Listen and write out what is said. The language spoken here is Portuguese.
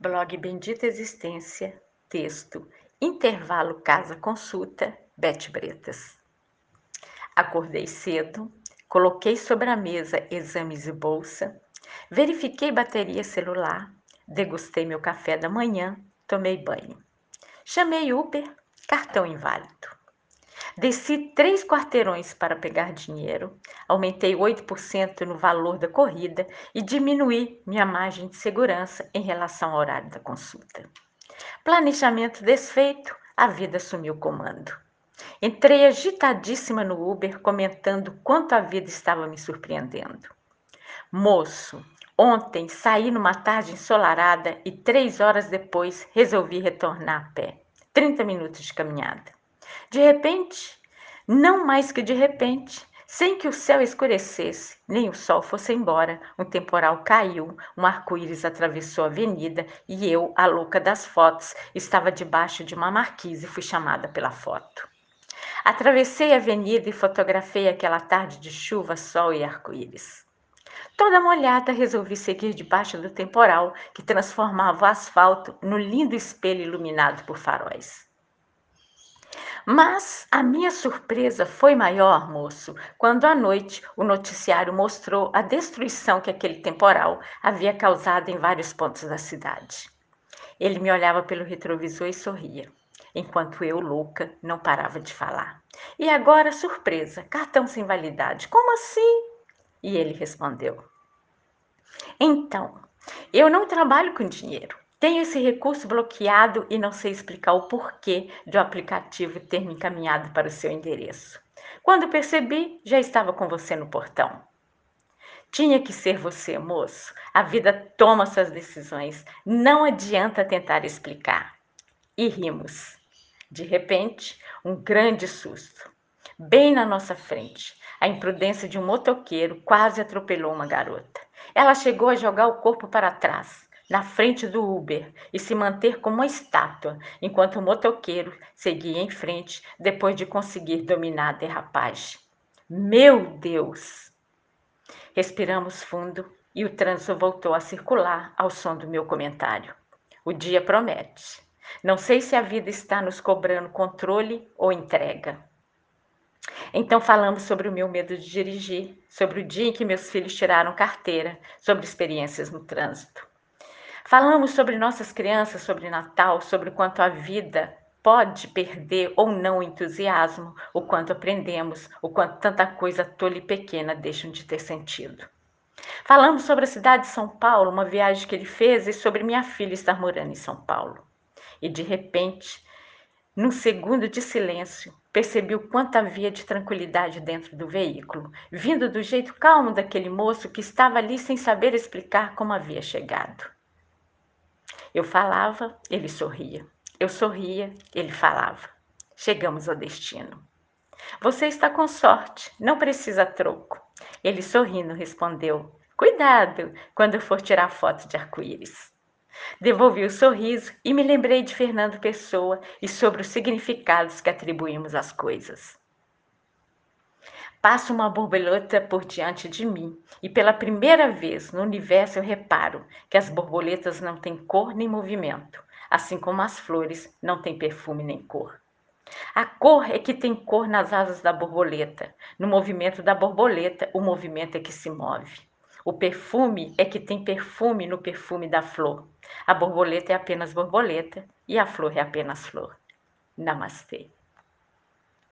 Blog Bendita Existência, texto, intervalo casa consulta, Bete Bretas. Acordei cedo, coloquei sobre a mesa exames e bolsa, verifiquei bateria celular, degustei meu café da manhã, tomei banho. Chamei Uber, cartão inválido. Desci três quarteirões para pegar dinheiro, aumentei 8% no valor da corrida e diminuí minha margem de segurança em relação ao horário da consulta. Planejamento desfeito, a vida assumiu o comando. Entrei agitadíssima no Uber, comentando quanto a vida estava me surpreendendo. Moço, ontem saí numa tarde ensolarada e três horas depois resolvi retornar a pé. 30 minutos de caminhada. De repente, não mais que de repente, sem que o céu escurecesse, nem o sol fosse embora, um temporal caiu, um arco-íris atravessou a avenida e eu, a louca das fotos, estava debaixo de uma marquise e fui chamada pela foto. Atravessei a avenida e fotografei aquela tarde de chuva, sol e arco-íris. Toda molhada, resolvi seguir debaixo do temporal que transformava o asfalto no lindo espelho iluminado por faróis. Mas a minha surpresa foi maior, moço, quando à noite o noticiário mostrou a destruição que aquele temporal havia causado em vários pontos da cidade. Ele me olhava pelo retrovisor e sorria, enquanto eu, louca, não parava de falar. E agora, surpresa, cartão sem validade. Como assim? E ele respondeu: Então, eu não trabalho com dinheiro. Tenho esse recurso bloqueado e não sei explicar o porquê de o aplicativo ter me encaminhado para o seu endereço. Quando percebi, já estava com você no portão. Tinha que ser você, moço. A vida toma suas decisões. Não adianta tentar explicar. E rimos. De repente, um grande susto. Bem na nossa frente, a imprudência de um motoqueiro quase atropelou uma garota. Ela chegou a jogar o corpo para trás na frente do Uber e se manter como uma estátua, enquanto o motoqueiro seguia em frente depois de conseguir dominar a derrapagem. Meu Deus! Respiramos fundo e o trânsito voltou a circular ao som do meu comentário. O dia promete. Não sei se a vida está nos cobrando controle ou entrega. Então falamos sobre o meu medo de dirigir, sobre o dia em que meus filhos tiraram carteira, sobre experiências no trânsito. Falamos sobre nossas crianças, sobre Natal, sobre o quanto a vida pode perder ou não o entusiasmo, o quanto aprendemos, o quanto tanta coisa tola e pequena deixam de ter sentido. Falamos sobre a cidade de São Paulo, uma viagem que ele fez, e sobre minha filha estar morando em São Paulo. E de repente, num segundo de silêncio, percebi o quanto havia de tranquilidade dentro do veículo, vindo do jeito calmo daquele moço que estava ali sem saber explicar como havia chegado. Eu falava, ele sorria. Eu sorria, ele falava. Chegamos ao destino. Você está com sorte, não precisa troco. Ele sorrindo respondeu: Cuidado quando for tirar foto de arco-íris. Devolvi o sorriso e me lembrei de Fernando Pessoa e sobre os significados que atribuímos às coisas. Passa uma borboleta por diante de mim e pela primeira vez no universo eu reparo que as borboletas não têm cor nem movimento, assim como as flores não têm perfume nem cor. A cor é que tem cor nas asas da borboleta. No movimento da borboleta, o movimento é que se move. O perfume é que tem perfume no perfume da flor. A borboleta é apenas borboleta e a flor é apenas flor. Namastê.